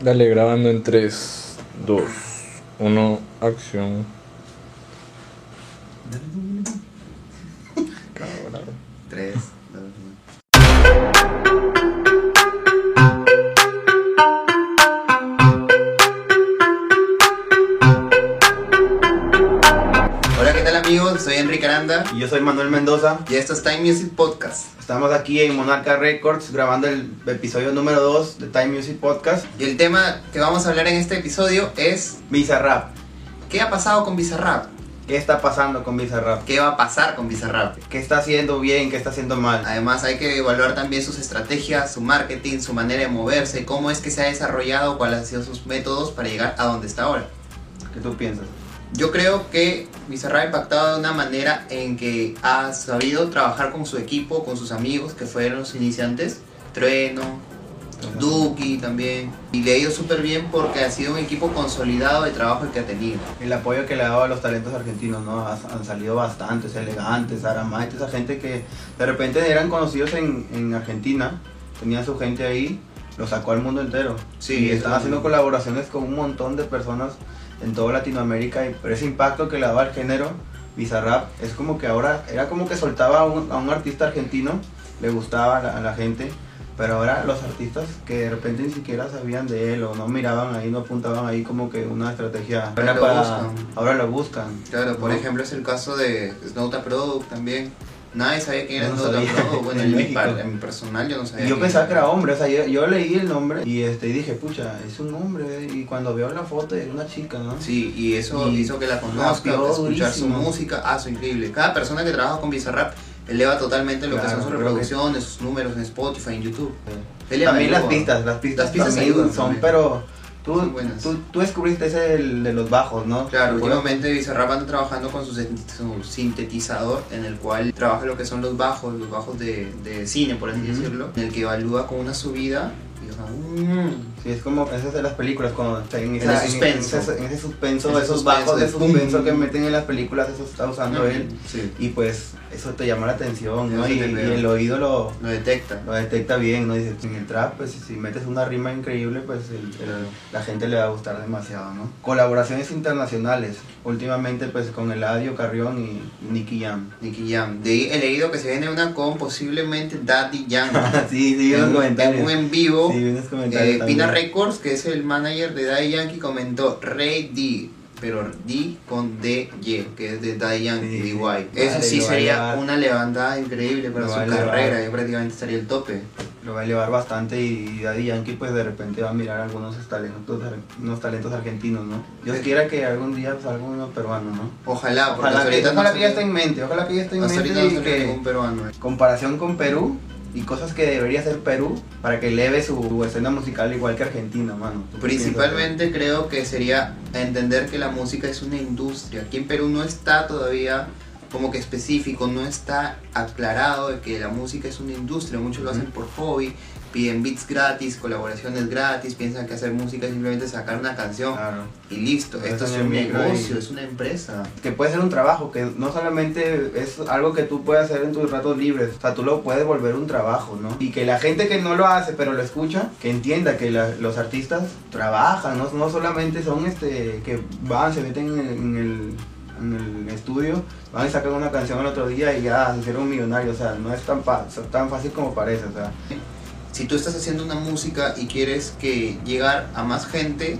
Dale, grabando en 3, 2, 1, acción. Cabrón. 3, Y yo soy Manuel Mendoza. y esto es Time Music Podcast. Estamos aquí en Monarca Records grabando el episodio número 2 de Time Music Podcast. Y el tema que vamos a hablar en este episodio es Bizarrap. ¿qué ha pasado con Bizarrap? ¿Qué está pasando con Bizarrap? ¿Qué va a pasar con Bizarrap? ¿Qué está haciendo bien? ¿Qué está haciendo mal? Además hay que evaluar también sus estrategias, su marketing, su manera de moverse, cómo es que se ha desarrollado, cuáles han sido sus métodos para llegar a donde está ahora. ¿Qué tú piensas? Yo creo que Bizarrap ha impactado de una manera en que ha sabido trabajar con su equipo, con sus amigos que fueron los iniciantes, Trueno, Duki también, y le ha ido súper bien porque ha sido un equipo consolidado de trabajo el que ha tenido. El apoyo que le ha dado a los talentos argentinos, ¿no? Ha- Han salido bastantes, elegantes, Aramaite, esa gente que de repente eran conocidos en, en Argentina, tenían su gente ahí, lo sacó al mundo entero. Sí, y están haciendo colaboraciones con un montón de personas en toda Latinoamérica, y, pero ese impacto que le daba al género, Bizarrap, es como que ahora, era como que soltaba a un, a un artista argentino, le gustaba a la, a la gente, pero ahora los artistas que de repente ni siquiera sabían de él o no miraban ahí, no apuntaban ahí como que una estrategia Ahora lo para- buscan. ahora lo buscan. Claro, por ¿no? ejemplo es el caso de Snowta Product también. Nadie sabía quién era No sabía. Bueno, En mi, par- en mi personal yo no sabía. Yo pensaba que era hombre, o sea, yo, yo leí el nombre y este dije, pucha, es un hombre. Y cuando veo la foto es una chica, ¿no? Sí, y eso Y hizo que la conozca, escuchar su música, ah, su increíble. Cada persona que trabaja con Bizarrap eleva totalmente lo que Claro, son sus que- reproducciones, sus números en Spotify, en YouTube. También las pistas, las pistas, Las pistas también ayudan son, también. pero tú, Son buenas. tú, tú descubriste ese del- de los bajos, ¿no? Claro, últimamente Bizarrap anda trabajando con su, su sintetizador en el cual trabaja lo que son los bajos, los bajos de, de cine, por así decirlo, en el que evalúa con una subida y o sea, mm, Sí, es como esas de las películas, cuando está en, esa- el suspenso. En, ese, en ese suspenso, Ese esos suspenso bajos de suspenso que meten en las películas, eso está usando él. sí, Y pues eso te llama la atención, ¿no? Y, y el oído lo, lo detecta. lo detecta bien, ¿no? Dice, en el trap, pues si metes una rima increíble, pues el- el- la gente le va a gustar demasiado, ¿no? Colaboraciones internacionales, últimamente pues con Eladio Carrión y Nicky Jam. Nicky Jam. De ahí he leído que se viene una con posiblemente Daddy Yankee. sí, sí, en, en un en vivo. Sí, unos comentarios Eh. Pina Records, que es el manager de Daddy Yankee, comentó Rey D, pero D con D, Y, que es de Daddy Yankee, Sí. DY. Eso sí sería una levantada increíble para su carrera, yo prácticamente estaría el tope. Lo va a elevar bastante y Daddy Yankee pues de repente va a mirar algunos talentos, unos talentos argentinos, ¿no? Sí. quiera que algún día salga uno peruano, ¿no? Ojalá, porque Ojalá, que, ahorita no ojalá que ya esté en mente, ojalá que ya esté en mente no y que ningún peruano. comparación con Perú y cosas que debería hacer Perú para que eleve su escena musical igual que Argentina, mano. ¿Tú qué Principalmente creo que sería entender que la música es una industria. Aquí en Perú no está todavía como que específico, no está aclarado de que la música es una industria. Muchos lo hacen por hobby, piden beats gratis, colaboraciones gratis, piensan que hacer música es simplemente sacar una canción Claro. y listo. Pero Esto es un negocio, y- es una empresa. Que puede ser un trabajo, que no solamente es algo que tú puedes hacer en tus ratos libres, o sea, tú lo puedes volver un trabajo, ¿no? Y que la gente que no lo hace, pero lo escucha, que entienda que la- los artistas trabajan, ¿no? no solamente son este que van, se meten en el, en el, en el estudio, van y sacan una canción el otro día y ya se hicieron millonarios, o sea, no es tan, tan fácil como parece, o sea. Si tú estás haciendo una música y quieres que llegar a más gente,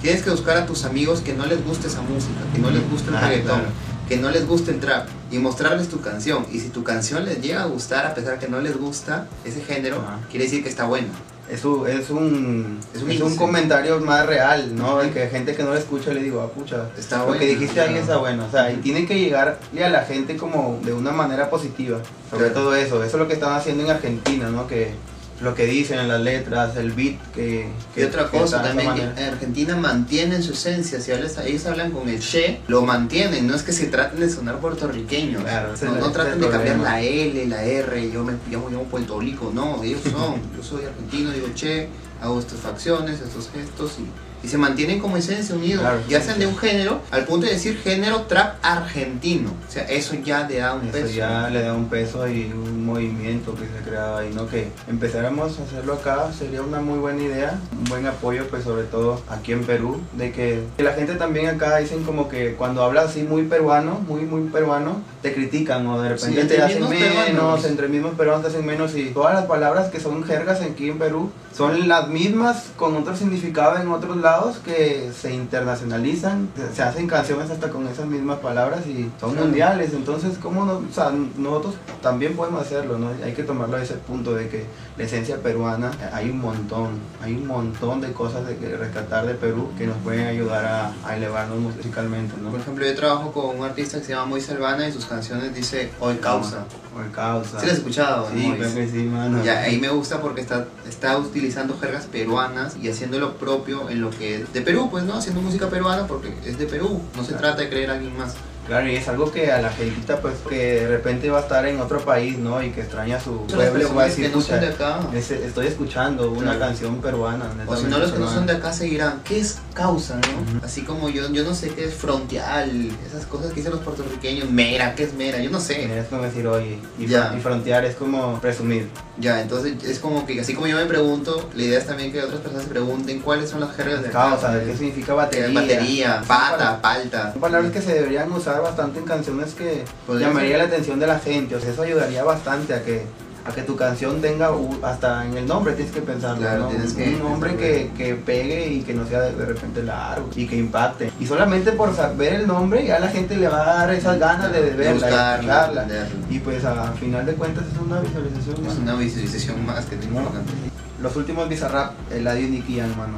tienes que buscar a tus amigos que no les guste esa música, que no les guste el Ah, reggaetón, claro. que no les guste el trap y mostrarles tu canción. Y si tu canción les llega a gustar a pesar que no les gusta ese género, Ajá. quiere decir que está buena. Es un, es un, Es es un comentario más real, ¿no? De que gente que no lo escucha le digo, ah, pucha, Está lo bueno. que dijiste ahí está bueno. O sea, y tiene que llegarle a la gente como de una manera positiva. Sobre Claro. todo eso. Eso es lo que están haciendo en Argentina, ¿no? Que lo que dicen en las letras, el beat que... Y otra cosa también, que Argentina mantienen su esencia, si hablas- ellos hablan con el che, lo mantienen, no es que se traten de sonar puertorriqueños, Claro, no, no ese de cambiar la L, la R, yo me llamo, llamo Puerto Rico, no, ellos son, yo soy argentino, digo che, hago estas facciones, estos gestos y, y se mantienen como esencia unidos. Claro, sean sí. de un género, al punto de decir género trap argentino. O sea, eso ya le da un Eso peso. ya le da un peso y un movimiento que se creaba ahí, ¿no? Que empezáramos a hacerlo acá sería una muy buena idea, un buen apoyo, pues sobre todo aquí en Perú, de que, que la gente también acá dicen como que cuando hablas así muy peruano, muy, muy peruano, te critican o de repente Sí, te hacen menos, peruanos. entre mismos peruanos te hacen menos y todas las palabras que son jergas aquí en Perú son las mismas con otro significado en otros lados que se internacionalizan, se- hacen canciones hasta con esas mismas palabras y son Claro. mundiales, entonces cómo no, o sea, nosotros también podemos hacerlo, ¿no? Hay que tomarlo a ese punto de que la esencia peruana, hay un montón, hay un montón de cosas de que rescatar de Perú que nos pueden ayudar a, a elevarnos musicalmente, ¿no? Por ejemplo, yo trabajo con un artista que se llama Moy Selvana y sus canciones dice Hoy Causa. O el causa. ¿Sí lo has escuchado? Sí, Mois? creo que sí, mano. Ya, ahí me gusta porque está, está utilizando jergas peruanas y haciendo lo propio en lo que de Perú, pues, ¿no? Haciendo música peruana porque es de Perú, no se trata de creer a alguien más. Claro, y es algo que a la gentita, pues, que de repente va a estar en otro país, ¿no? Y que extraña su pueblo, va a decir, que no son de "Pucha, acá. estoy escuchando una Claro. canción peruana. O si no, los que no peruana". son de acá seguirán. ¿Qué es causa, no? Ujú. Así como yo, yo no sé qué es frontial, esas cosas que dicen los puertorriqueños. Mera, ¿qué es mera? Yo no sé. Es como decir, oye, y, Ya. y frontear es como presumir. Ya, entonces es como que así como yo me pregunto, la idea es también que otras personas se pregunten cuáles son las jergas de acá. Causa, ¿qué significa batería? Batería, pata, palta. Son palabras que se deberían usar bastante en canciones que Podría llamaría ser. la atención de la gente. O sea, eso ayudaría bastante a que a que tu canción tenga hasta en el nombre tienes que pensarlo, Claro, ¿no? tienes que un nombre que, que pegue y que no sea de, de repente largo y que impacte. Y solamente por saber el nombre ya la gente le va a dar esas ganas de, de verla, buscarla. Y pues a final de cuentas es una visualización. Es mano. una visualización más que te No. importante. Los últimos Bizarrap, Eladio y Nicky Jam, mano.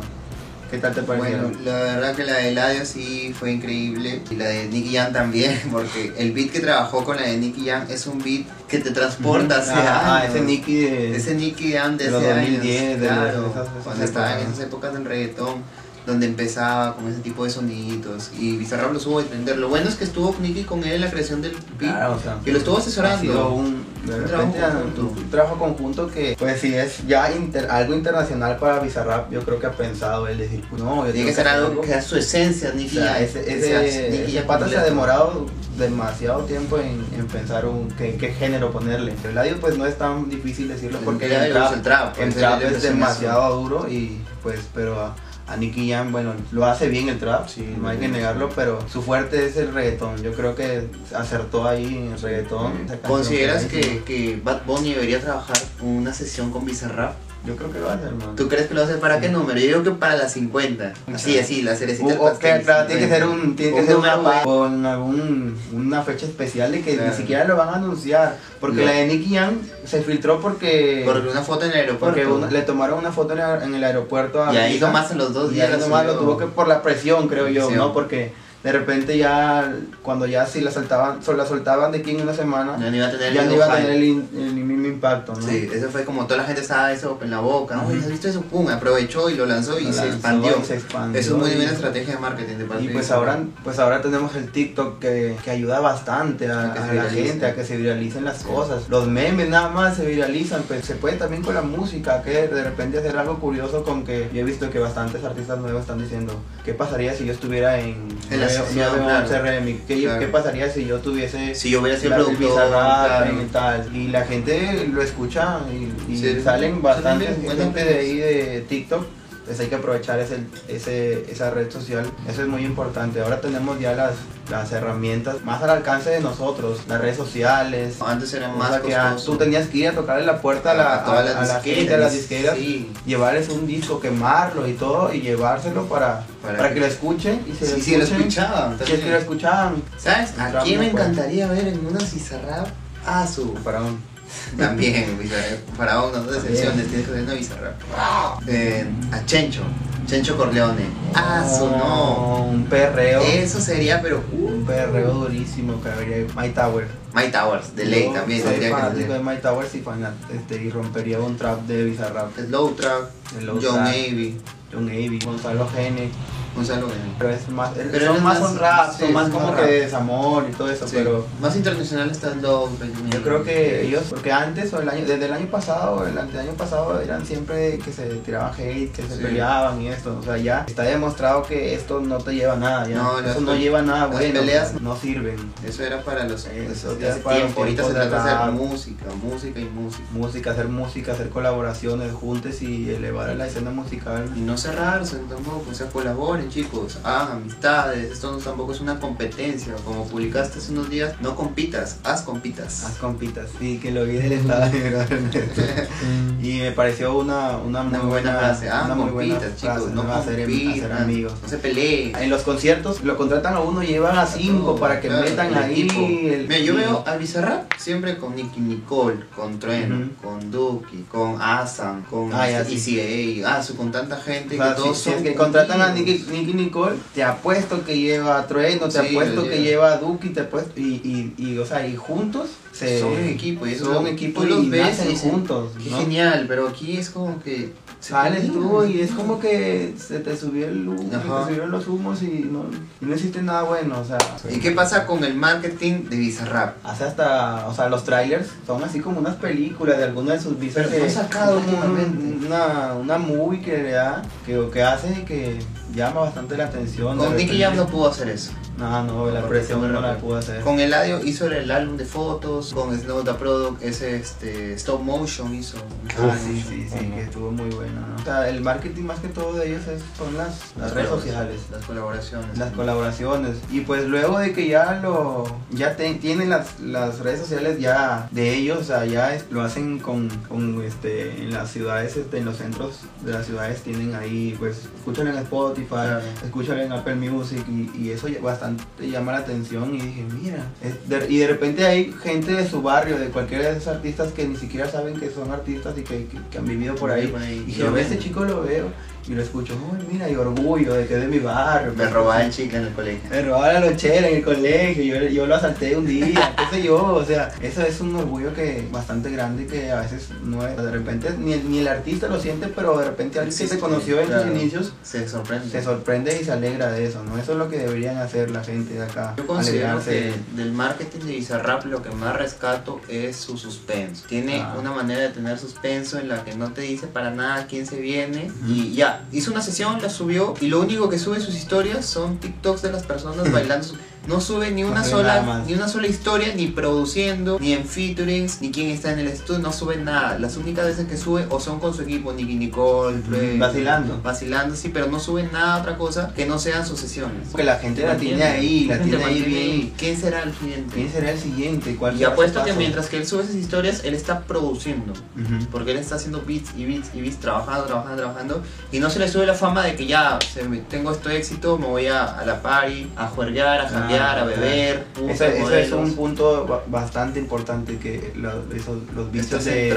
¿Qué tal te parecieron? Bueno, la verdad que la de Eladio sí fue increíble y la de Nicky Jam también, porque el beat que trabajó con la de Nicky Jam es un beat que te transporta hacia ah, años. ese Nicky de... Ese Nicky Jam de de los hace 2010, años, de claro, esas- esas cuando estaba en esas épocas del reggaetón, donde empezaba con ese tipo de soniditos y Bizarrap lo supo defender. Lo bueno es que estuvo Nicky con él en la creación del beat Claro, o sea, y lo estuvo asesorando. un, de Un repente, trabajo un- conjunto. un trabajo conjunto que, pues si es ya inter- algo internacional para Bizarrap, yo creo que ha pensado él decir, no, yo Tiene que ser algo que da su esencia, Nicky sea, Jam. ese, que sea ese, Nicky ese Jam pata se ha demorado demasiado tiempo en, en pensar un, qué, qué género ponerle. El audio pues no es tan difícil decirlo porque El el trap, trap, el trap, el pues, trap él es empezó en demasiado duro y pues pero a, a Nicky Jam bueno lo hace bien el trap Sí, no hay que negarlo pero su fuerte es el reggaetón. Yo creo que acertó ahí en el reggaetón ¿Consideras que que, que Bad Bunny debería trabajar una sesión con Bizarrap? Yo creo que lo hacer man. ¿Tú crees que lo va a hacer para qué número? Yo digo que para las 50. Así, así, la cerecita. O, que, claro, tiene que ser un tiene que Un ser una, con algún una fecha especial de que Claro. ni siquiera lo van a anunciar porque No. la de Nicky Jam se filtró porque Porque una foto en el aeropuerto. porque una- le tomaron una foto en, el- aeropuerto a y ahí nomás en los dos y días. ahí la nomás lo tuvo que por la presión creo yo Presión. no porque de repente ya cuando ya si la soltaban sol- la soltaban de aquí en una semana Ya no iba a tener ya no iba a tener el, in- el mismo impacto ¿no? Sí, eso fue como toda la gente estaba eso en la boca. ¿no? Oye, ¿has visto eso? Pum, aprovechó y lo lanzó y Lo se expandió. y se expandió Eso es muy buena estrategia de marketing de parte Y pues ahora, pues ahora tenemos el TikTok que, que ayuda bastante a, A que se a la gente, a que se viralicen las cosas. Los memes nada más se viralizan, pues se puede también con la música, que de repente hacer algo curioso con que yo he visto que bastantes artistas nuevos están diciendo, ¿qué pasaría si yo estuviera en, En la 9- sesión, 911 claro. Remix? ¿Qué, Claro. qué pasaría si yo tuviese Si yo hubiera sido la- el productor, Bizarrap claro. y tal? Y la gente lo escucha y, y Sí, salen sí, bastante también, buena gente de ahí de TikTok pues hay que aprovechar ese, ese, esa red social. Eso es muy importante. Ahora tenemos ya las, las herramientas más al alcance de nosotros, las redes sociales. Antes era O más que ah, tú tenías que ir a tocarle la puerta a, la, A todas las a disqueras, gente, a las disqueras, sí. llevarles un disco, quemarlo y todo, y llevárselo para, Para para, que- que lo escuchen y se Sí, lo escuchaban. Si es que lo escuchaban. ¿Sabes? Un ¿A trap quién no me puede. encantaría ver en una Bizarrap? A su. Para un, También. Para uno, dos excepciones, tienes que ser una Bizarrap. Eh, a Chencho. Chencho Corleone. A su no. Un perreo. Eso sería, pero. uh, Un perreo durísimo que habría My Tower. Mike Towers, de ley también soy fanático de. Mike Towers y, fanat- este, y rompería un trap de Bizarrap. Slow Low John Navy. John Avey, Gonzalo Gene. Gonzalo. Pero es más, Pero son más es más- son rap, sí, son más como que desamor y todo eso, Sí. pero Más internacional está Love, yo creo que ellos, porque antes o el año, desde el año pasado, el año pasado eran siempre que se tiraban hate, que se Sí. peleaban y esto, o sea, ya está demostrado que esto no te lleva a nada, ya. No, eso no lleva a nada las bueno, peleas- no sirven. Eso era para los Eso ya para los tiempo. Ahorita se trata de hacer música, música y música. Música, hacer música, hacer colaboraciones juntos y elevar a la escena musical. Y no cerrarse tampoco, o sea, colaboren chicos, hagan amistades, esto no tampoco es una competencia, como publicaste hace unos días, no compitas, haz compitas. Haz compitas, sí, que lo vi del estado Y me pareció una, una, muy Una buena frase, ah, una muy buena compitas chicos, no ¿no? hacer, compitan, hacer amigos. no se peleen. En los conciertos lo contratan a uno, llevan a cinco para que Claro, metan ahí. el- Mira, yo veo a Bizarrap siempre con Nicky Nicole, con Trueno, con Duki, con Asan, con Ah, ya, este sí. ECA, ah, con tanta gente O sea, que todos si, si son que contratan a. Nicky, Nicky Nicole, te apuesto que lleva a Trueno, te Sí, apuesto que lleva. a Duki, te apuesto, y, y, y, o sea, y juntos se, son un equipo y son un equipo y ves juntos. Qué ¿no? genial, pero aquí es como que Sales tú y es como que se te subió el humo, se te subieron los humos y no, y no hiciste nada bueno, o sea. ¿Y qué pasa con el marketing de Bizarrap? Hace hasta, o sea, los trailers son así como unas películas de alguno de sus visas Pero que sacado un- una, una movie que le da, que, que hace que llama bastante la atención. Con Nicky. Jam no pudo hacer eso. No, no, la presión no la pudo hacer. Con Eladio hizo el álbum de fotos, con Snow the Product, ese este, stop motion hizo. Ah, sí, sí, sí, que estuvo muy bueno, ¿no? O sea, el marketing más que todo de ellos es- son las, las redes sociales. Las colaboraciones. Las colaboraciones. Y pues luego de que ya lo ya te- tienen las, las redes sociales ya de ellos, o sea, ya es- lo hacen con, con, este en las ciudades, este, en los centros de las ciudades tienen ahí, pues escuchan en Spotify, Claro. escuchan en Apple Music y, y eso bastante llama la atención y dije, mira, de- y de repente hay gente de su barrio, de cualquiera de esos artistas que ni siquiera saben que son artistas y que, que- que han vivido por ahí. Y dije, Yo "Ve, este chico lo veo y lo escucho, "Uy, mira, y orgullo de que es de mi barrio. Me robaba el chicle en el colegio. Me robaba la lonchera en el colegio, yo, yo lo asalté un día, qué sé yo, o sea, eso es un orgullo que bastante grande que a veces no es, de repente ni el, ni el artista lo siente, pero de repente alguien que se conoció en claro. sus inicios Se sorprende. se sorprende y se alegra de eso, ¿no? Eso es lo que deberían hacer la gente de acá, Yo considero alegrarse. que del marketing de Bizarrap lo que más rescato es su suspenso. Tiene Ah. una manera de tener suspenso en la que no te dice para nada quién se viene. Y ya, hizo una sesión, la subió y lo único que sube sus historias son TikToks de las personas bailando. No sube ni una sola ni una sola historia, ni produciendo, ni en featurings, ni quién está en el estudio, no sube nada. Las únicas veces que sube o son con su equipo, Nicky Nicole, Fred, Vacilando. vacilando, sí, pero no sube nada otra cosa que no sean sus sesiones. Que la gente la tiene ahí, la tiene ahí bien. ¿Quién será el siguiente? ¿Quién será el siguiente? ¿Cuál Y apuesto que mientras que él sube esas historias, él está produciendo. Porque él está haciendo beats y beats y beats, trabajando, trabajando, trabajando. Y no se le sube la fama de que ya se me- tengo este éxito, me voy a, a la party, a juerguear, a janguear, a beber. Eso, eso es un punto ba- bastante importante que lo- esos, los vicios de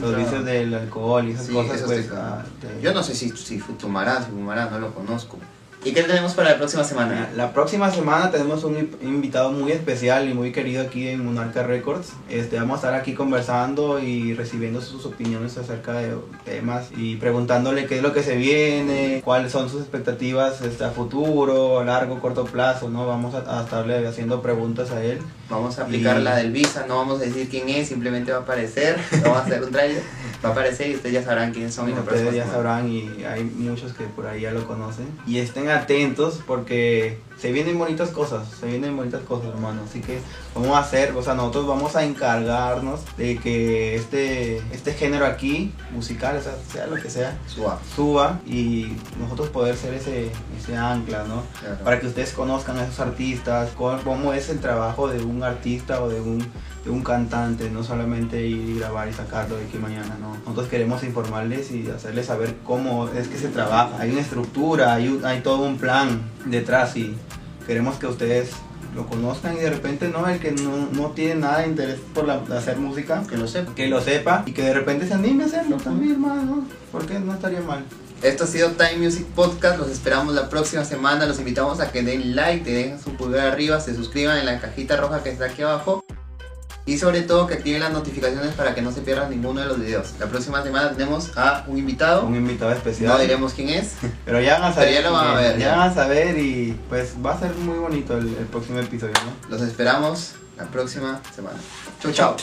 los vicios del alcohol y esas Sí, cosas eso pues te- ah, Yo no sé si, si fumará, si fumará, no lo conozco. ¿Y qué tenemos para la próxima semana? La próxima semana tenemos un in- invitado muy especial y muy querido aquí en Monarca Records. Este, vamos a estar aquí conversando y recibiendo sus opiniones acerca de temas y preguntándole qué es lo que se viene, cuáles son sus expectativas este, a futuro, largo, corto plazo, ¿no? Vamos a, a estarle haciendo preguntas a él. Vamos a aplicar Y- la del Visa, no vamos a decir quién es, simplemente va a aparecer, no vamos a hacer un trailer, va a aparecer y ustedes ya sabrán quiénes son. y la Ustedes ya sabrán y hay muchos que por ahí ya lo conocen. Y estén atentos porque se vienen bonitas cosas, se vienen bonitas cosas, hermano. Así que vamos a hacer, o sea, nosotros vamos a encargarnos de que este, este género aquí, musical, o sea, sea lo que sea, Suave, suba y nosotros poder ser ese, ese ancla, ¿no? claro. Para que ustedes conozcan a esos artistas, cómo es el trabajo de un artista o de un, un cantante, no solamente ir y grabar y sacarlo de aquí mañana, no. Nosotros queremos informarles y hacerles saber cómo es que se trabaja. Hay una estructura, hay, hay todo un plan detrás y queremos que ustedes lo conozcan y de repente no, el que no, no tiene nada de interés por hacer música, Que lo sepa. que lo sepa y que de repente se anime a hacerlo también, hermano, porque no estaría mal. Esto ha sido Time Music Podcast, los esperamos la próxima semana, los invitamos a que den like, te dejen su pulgar arriba, se suscriban en la cajita roja que está aquí abajo Y sobre todo que activen las notificaciones para que no se pierdan ninguno de los videos. La próxima semana tenemos a un invitado. Un invitado especial. No diremos quién es. Pero ya van a saber. Ya lo van a ver, Ya ya. van a saber y pues va a ser muy bonito el, el próximo episodio, ¿no? Los esperamos la próxima semana. Chau, chau.